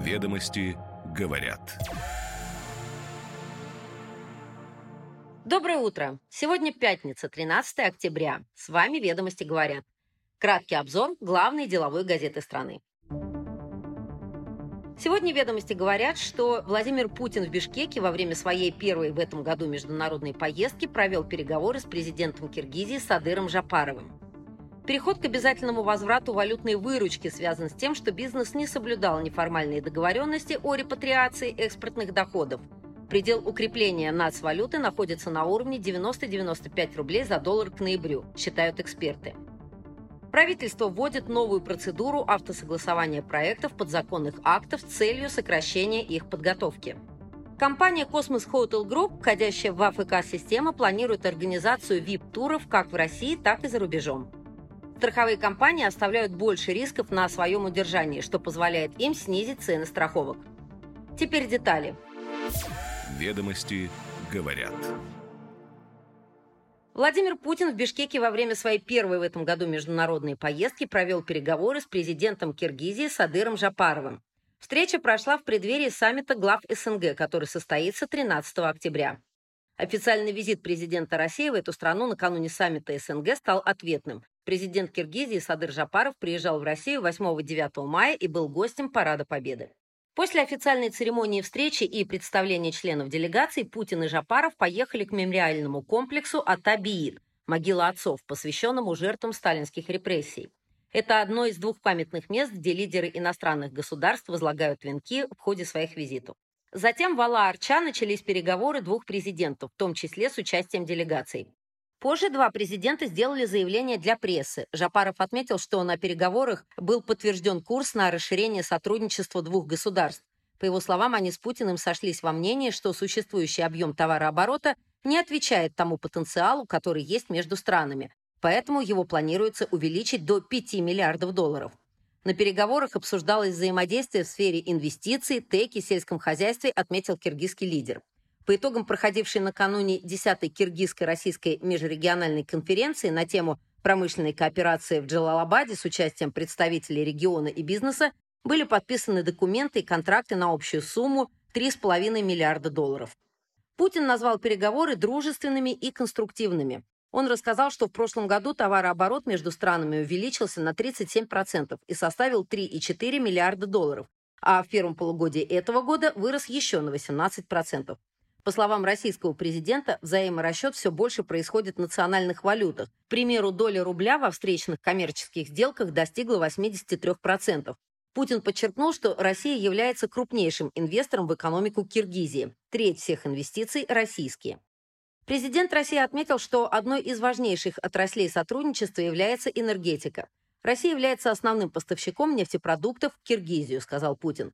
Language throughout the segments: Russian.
Ведомости говорят. Доброе утро! Сегодня пятница, 13 октября. С вами «Ведомости говорят». Краткий обзор главной деловой газеты страны. Сегодня ведомости говорят, что Владимир Путин в Бишкеке во время своей первой в этом году международной поездки провел переговоры с президентом Киргизии Садыром Жапаровым. Переход к обязательному возврату валютной выручки связан с тем, что бизнес не соблюдал неформальные договоренности о репатриации экспортных доходов. Предел укрепления нацвалюты находится на уровне 90-95 рублей за доллар к ноябрю, считают эксперты. Правительство вводит новую процедуру автосогласования проектов подзаконных актов с целью сокращения их подготовки. Компания Cosmos Hotel Group, входящая в АФК-систему, планирует организацию VIP-туров как в России, так и за рубежом. Страховые компании оставляют больше рисков на своем удержании, что позволяет им снизить цены страховок. Теперь детали. Ведомости говорят. Владимир Путин в Бишкеке во время своей первой в этом году международной поездки провел переговоры с президентом Киргизии Садыром Жапаровым. Встреча прошла в преддверии саммита глав СНГ, который состоится 13 октября. Официальный визит президента России в эту страну накануне саммита СНГ стал ответным. Президент Киргизии Садыр Жапаров приезжал в Россию 8-9 мая и был гостем Парада Победы. После официальной церемонии встречи и представления членов делегации Путин и Жапаров поехали к мемориальному комплексу Атабиит, могила отцов, посвященному жертвам сталинских репрессий. Это одно из двух памятных мест, где лидеры иностранных государств возлагают венки в ходе своих визитов. Затем в Ала-Арча начались переговоры двух президентов, в том числе с участием делегаций. Позже два президента сделали заявление для прессы. Жапаров отметил, что на переговорах был подтвержден курс на расширение сотрудничества двух государств. По его словам, они с Путиным сошлись во мнении, что существующий объем товарооборота не отвечает тому потенциалу, который есть между странами. Поэтому его планируется увеличить до 5 миллиардов долларов. На переговорах обсуждалось взаимодействие в сфере инвестиций, теки, сельском хозяйстве, отметил киргизский лидер. По итогам проходившей накануне 10-й киргизско-российской межрегиональной конференции на тему промышленной кооперации в Джалалабаде с участием представителей региона и бизнеса были подписаны документы и контракты на общую сумму 3,5 миллиарда долларов. Путин назвал переговоры дружественными и конструктивными. Он рассказал, что в прошлом году товарооборот между странами увеличился на 37% и составил 3,4 миллиарда долларов, а в первом полугодии этого года вырос еще на 18%. По словам российского президента, взаиморасчет все больше происходит в национальных валютах. К примеру, доля рубля во встречных коммерческих сделках достигла 83%. Путин подчеркнул, что Россия является крупнейшим инвестором в экономику Киргизии. Треть всех инвестиций – российские. Президент России отметил, что одной из важнейших отраслей сотрудничества является энергетика. Россия является основным поставщиком нефтепродуктов в Киргизию, сказал Путин.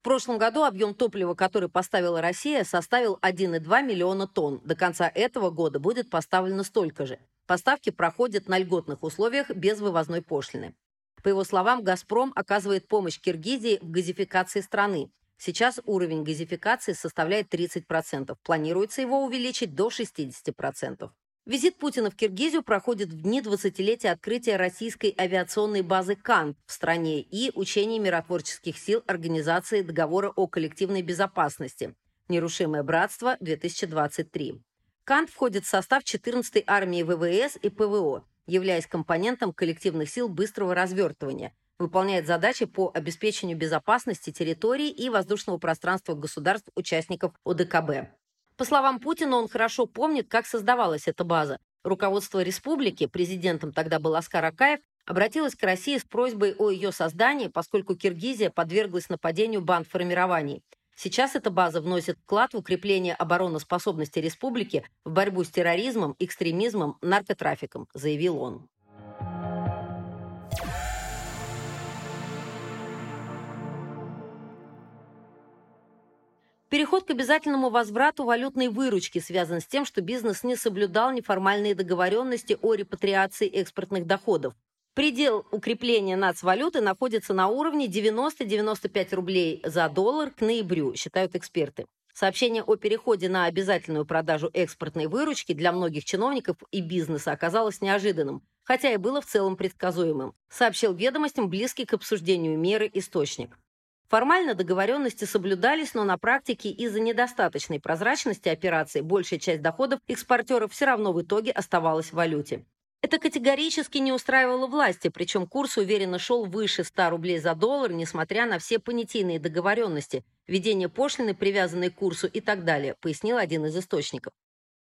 В прошлом году объем топлива, который поставила Россия, составил 1,2 миллиона тонн. До конца этого года будет поставлено столько же. Поставки проходят на льготных условиях без вывозной пошлины. По его словам, «Газпром» оказывает помощь Киргизии в газификации страны. Сейчас уровень газификации составляет 30%. Планируется его увеличить до 60%. Визит Путина в Киргизию проходит в дни 20-летия открытия российской авиационной базы «Кант» в стране и учений миротворческих сил Организации договора о коллективной безопасности «Нерушимое братство-2023». «Кант» входит в состав 14-й армии ВВС и ПВО, являясь компонентом коллективных сил быстрого развертывания – выполняет задачи по обеспечению безопасности территории и воздушного пространства государств-участников ОДКБ. По словам Путина, он хорошо помнит, как создавалась эта база. Руководство республики, президентом тогда был Аскар Акаев, обратилось к России с просьбой о ее создании, поскольку Киргизия подверглась нападению бандформирований. Сейчас эта база вносит вклад в укрепление обороноспособности республики в борьбу с терроризмом, экстремизмом, наркотрафиком, заявил он. Переход к обязательному возврату валютной выручки связан с тем, что бизнес не соблюдал неформальные договоренности о репатриации экспортных доходов. Предел укрепления нацвалюты находится на уровне 90-95 рублей за доллар к ноябрю, считают эксперты. Сообщение о переходе на обязательную продажу экспортной выручки для многих чиновников и бизнеса оказалось неожиданным, хотя и было в целом предсказуемым, сообщил ведомостям близкий к обсуждению меры источник. Формально договоренности соблюдались, но на практике из-за недостаточной прозрачности операций большая часть доходов экспортеров все равно в итоге оставалась в валюте. Это категорически не устраивало власти, причем курс уверенно шел выше 100 рублей за доллар, несмотря на все понятийные договоренности, введение пошлины, привязанной к курсу и так далее, пояснил один из источников.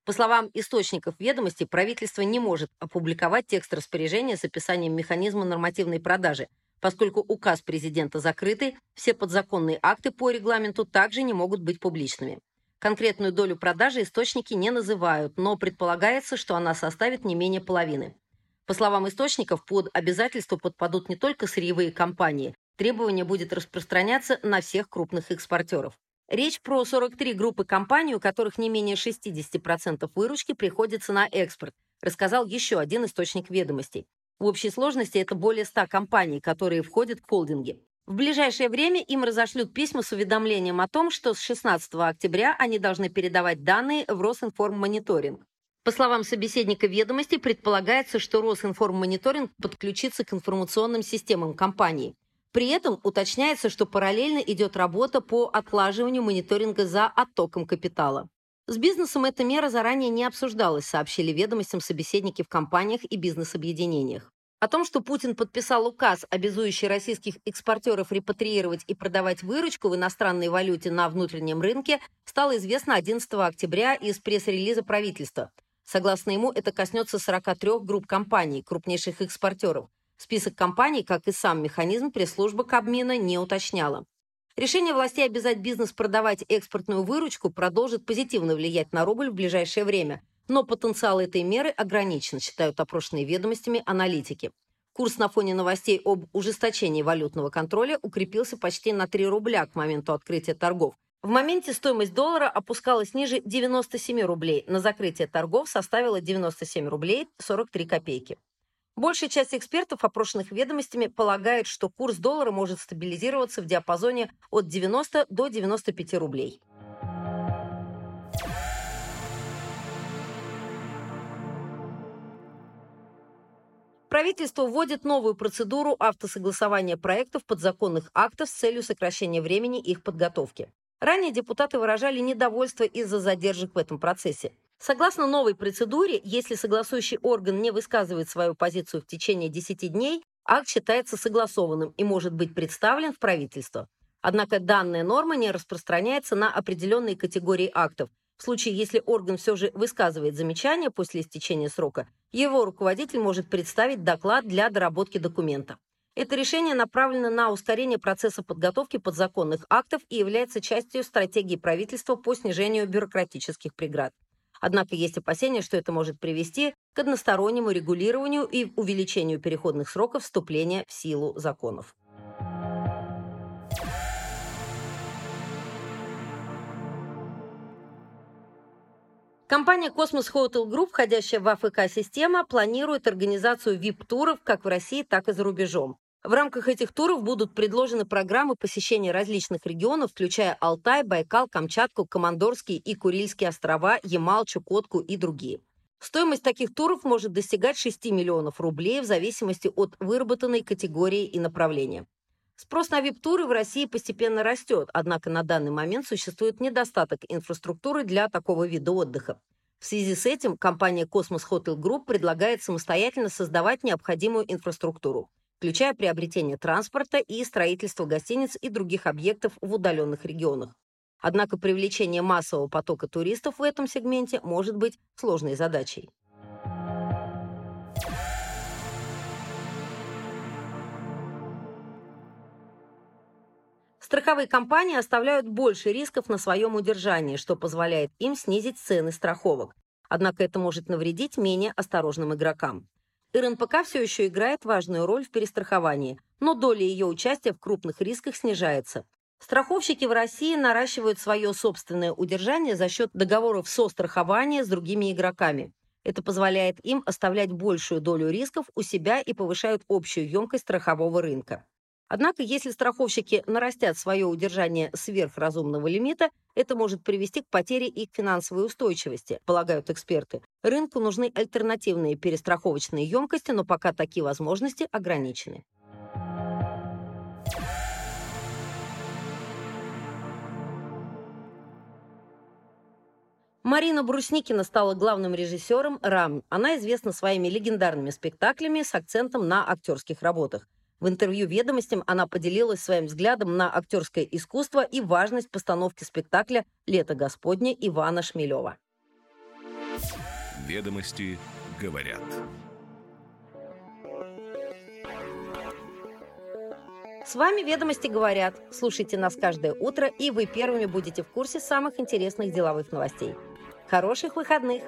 По словам источников ведомости, правительство не может опубликовать текст распоряжения с описанием механизма нормативной продажи, поскольку указ президента закрытый, все подзаконные акты по регламенту также не могут быть публичными. Конкретную долю продажи источники не называют, но предполагается, что она составит не менее половины. По словам источников, под обязательство подпадут не только сырьевые компании, требование будет распространяться на всех крупных экспортеров. Речь про 43 группы компаний, у которых не менее 60% выручки приходится на экспорт, рассказал еще один источник ведомостей. В общей сложности это более 100 компаний, которые входят в холдинги. В ближайшее время им разошлют письма с уведомлением о том, что с 16 октября они должны передавать данные в Росинформмониторинг. По словам собеседника ведомости, предполагается, что Росинформмониторинг подключится к информационным системам компании. При этом уточняется, что параллельно идет работа по отлаживанию мониторинга за оттоком капитала. С бизнесом эта мера заранее не обсуждалась, сообщили ведомостям собеседники в компаниях и бизнес-объединениях. О том, что Путин подписал указ, обязующий российских экспортеров репатриировать и продавать выручку в иностранной валюте на внутреннем рынке, стало известно 11 октября из пресс-релиза правительства. Согласно ему, это коснется 43 групп компаний, крупнейших экспортеров. Список компаний, как и сам механизм, пресс-служба Кабмина не уточняла. Решение властей обязать бизнес продавать экспортную выручку продолжит позитивно влиять на рубль в ближайшее время, но потенциал этой меры ограничен, считают опрошенные ведомостями аналитики. Курс на фоне новостей об ужесточении валютного контроля укрепился почти на 3 рубля к моменту открытия торгов. В моменте стоимость доллара опускалась ниже 97 рублей. На закрытие торгов составила 97 рублей 43 копейки. Большая часть экспертов, опрошенных ведомостями, полагает, что курс доллара может стабилизироваться в диапазоне от 90 до 95 рублей. Правительство вводит новую процедуру автосогласования проектов подзаконных актов с целью сокращения времени их подготовки. Ранее депутаты выражали недовольство из-за задержек в этом процессе. Согласно новой процедуре, если согласующий орган не высказывает свою позицию в течение 10 дней, акт считается согласованным и может быть представлен в правительство. Однако данная норма не распространяется на определенные категории актов. В случае, если орган все же высказывает замечания после истечения срока, его руководитель может представить доклад для доработки документа. Это решение направлено на ускорение процесса подготовки подзаконных актов и является частью стратегии правительства по снижению бюрократических преград. Однако есть опасения, что это может привести к одностороннему регулированию и увеличению переходных сроков вступления в силу законов. Компания Cosmos Hotel Group, входящая в АФК-система, планирует организацию VIP-туров как в России, так и за рубежом. В рамках этих туров будут предложены программы посещения различных регионов, включая Алтай, Байкал, Камчатку, Командорские и Курильские острова, Ямал, Чукотку и другие. Стоимость таких туров может достигать 6 миллионов рублей в зависимости от выработанной категории и направления. Спрос на вип-туры в России постепенно растет, однако на данный момент существует недостаток инфраструктуры для такого вида отдыха. В связи с этим компания Cosmos Hotel Group предлагает самостоятельно создавать необходимую инфраструктуру включая приобретение транспорта и строительство гостиниц и других объектов в удаленных регионах. Однако привлечение массового потока туристов в этом сегменте может быть сложной задачей. Страховые компании оставляют больше рисков на своем удержании, что позволяет им снизить цены страховок. Однако это может навредить менее осторожным игрокам. РНПК все еще играет важную роль в перестраховании, но доля ее участия в крупных рисках снижается. Страховщики в России наращивают свое собственное удержание за счет договоров со-страхования с другими игроками. Это позволяет им оставлять большую долю рисков у себя и повышают общую емкость страхового рынка. Однако, если страховщики нарастят свое удержание сверхразумного лимита, это может привести к потере их финансовой устойчивости, полагают эксперты. Рынку нужны альтернативные перестраховочные емкости, но пока такие возможности ограничены. Марина Брусникина стала главным режиссером «Рам». Она известна своими легендарными спектаклями с акцентом на актерских работах. В интервью «Ведомостям» она поделилась своим взглядом на актерское искусство и важность постановки спектакля «Лето Господне» Ивана Шмелева. Ведомости говорят. С вами «Ведомости говорят». Слушайте нас каждое утро, и вы первыми будете в курсе самых интересных деловых новостей. Хороших выходных!